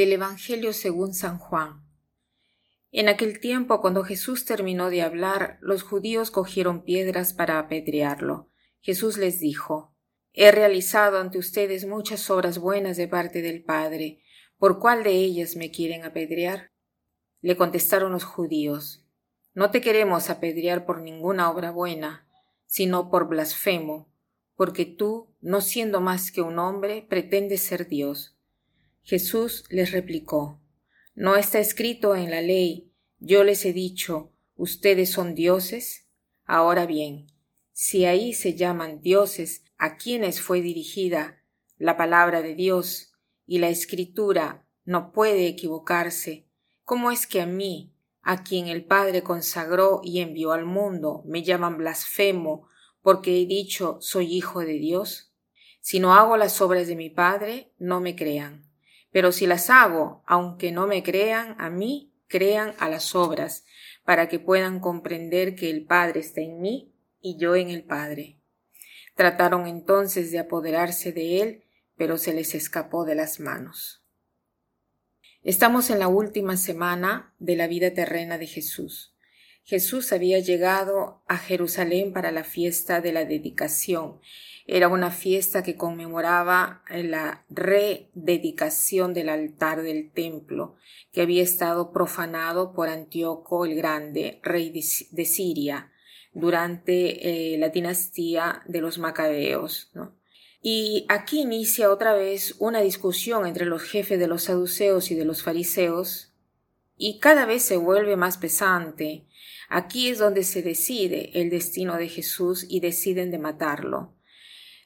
Del Evangelio según San Juan. En aquel tiempo, cuando Jesús terminó de hablar, los judíos cogieron piedras para apedrearlo. Jesús les dijo, He realizado ante ustedes muchas obras buenas de parte del Padre. ¿Por cuál de ellas me quieren apedrear? Le contestaron los judíos, No te queremos apedrear por ninguna obra buena, sino por blasfemo, porque tú, no siendo más que un hombre, pretendes ser Dios. Jesús les replicó, ¿No está escrito en la ley, yo les he dicho, ustedes son dioses? Ahora bien, si ahí se llaman dioses a quienes fue dirigida la palabra de Dios y la escritura no puede equivocarse, ¿cómo es que a mí, a quien el Padre consagró y envió al mundo, me llaman blasfemo porque he dicho soy hijo de Dios? Si no hago las obras de mi Padre, no me crean. Pero si las hago, aunque no me crean a mí, crean a las obras, para que puedan comprender que el Padre está en mí y yo en el Padre. Trataron entonces de apoderarse de él, pero se les escapó de las manos. Estamos en la última semana de la vida terrena de Jesús. Jesús había llegado a Jerusalén para la fiesta de la dedicación era una fiesta que conmemoraba la rededicación del altar del templo que había estado profanado por Antíoco el Grande, rey de Siria, durante eh, la dinastía de los Macabeos. Y aquí inicia otra vez una discusión entre los jefes de los saduceos y de los fariseos, y cada vez se vuelve más pesante. Aquí es donde se decide el destino de Jesús y deciden de matarlo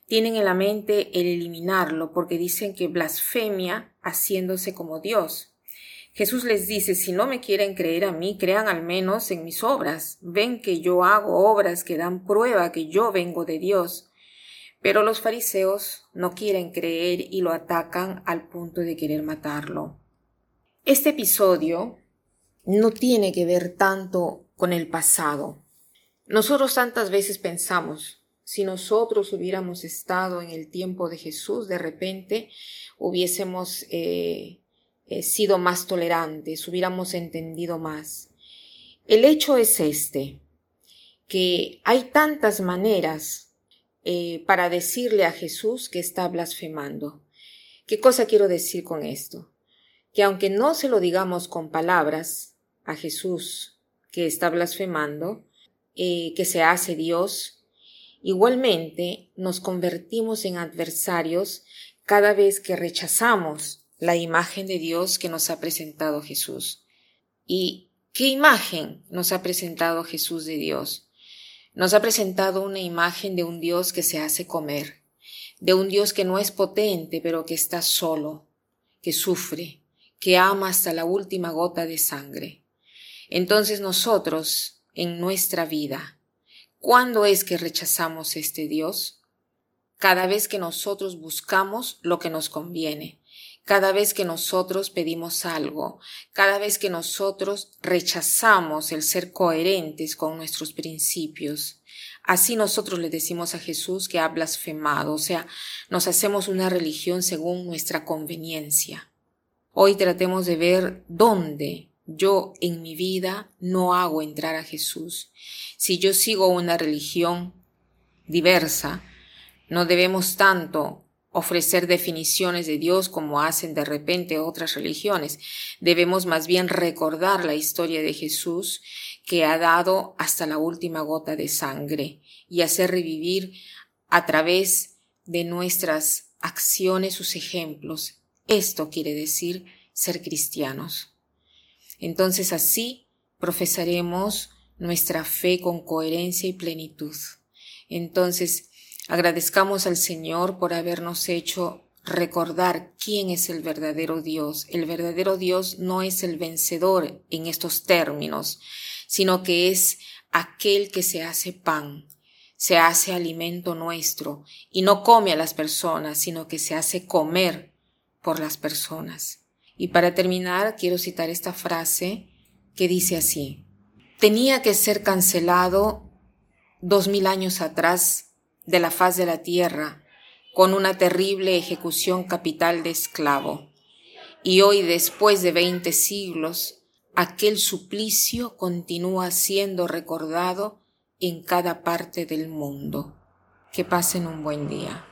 tienen en la mente el eliminarlo porque dicen que blasfemia haciéndose como Dios. Jesús les dice, si no me quieren creer a mí, crean al menos en mis obras. Ven que yo hago obras que dan prueba que yo vengo de Dios. Pero los fariseos no quieren creer y lo atacan al punto de querer matarlo. Este episodio no tiene que ver tanto con el pasado. Nosotros tantas veces pensamos, si nosotros hubiéramos estado en el tiempo de Jesús, de repente hubiésemos eh, eh, sido más tolerantes, hubiéramos entendido más. El hecho es este, que hay tantas maneras eh, para decirle a Jesús que está blasfemando. ¿Qué cosa quiero decir con esto? Que aunque no se lo digamos con palabras a Jesús que está blasfemando, que se hace Dios, Igualmente, nos convertimos en adversarios cada vez que rechazamos la imagen de Dios que nos ha presentado Jesús. ¿Y qué imagen nos ha presentado Jesús de Dios? Nos ha presentado una imagen de un Dios que se hace comer, de un Dios que no es potente, pero que está solo, que sufre, que ama hasta la última gota de sangre. Entonces nosotros, en nuestra vida, ¿Cuándo es que rechazamos este Dios? Cada vez que nosotros buscamos lo que nos conviene, cada vez que nosotros pedimos algo, cada vez que nosotros rechazamos el ser coherentes con nuestros principios. Así nosotros le decimos a Jesús que ha blasfemado, o sea, nos hacemos una religión según nuestra conveniencia. Hoy tratemos de ver dónde yo en mi vida no hago entrar a Jesús. Si yo sigo una religión diversa, no debemos tanto ofrecer definiciones de Dios como hacen de repente otras religiones. Debemos más bien recordar la historia de Jesús que ha dado hasta la última gota de sangre y hacer revivir a través de nuestras acciones sus ejemplos. Esto quiere decir ser cristianos. Entonces así profesaremos nuestra fe con coherencia y plenitud. Entonces, agradezcamos al Señor por habernos hecho recordar quién es el verdadero Dios. El verdadero Dios no es el vencedor en estos términos, sino que es aquel que se hace pan, se hace alimento nuestro y no come a las personas, sino que se hace comer por las personas. Y para terminar, quiero citar esta frase que dice así. Tenía que ser cancelado dos mil años atrás de la faz de la tierra con una terrible ejecución capital de esclavo. y hoy, después de veinte siglos, aquel suplicio continúa siendo recordado en cada parte del mundo. Que pasen un buen día.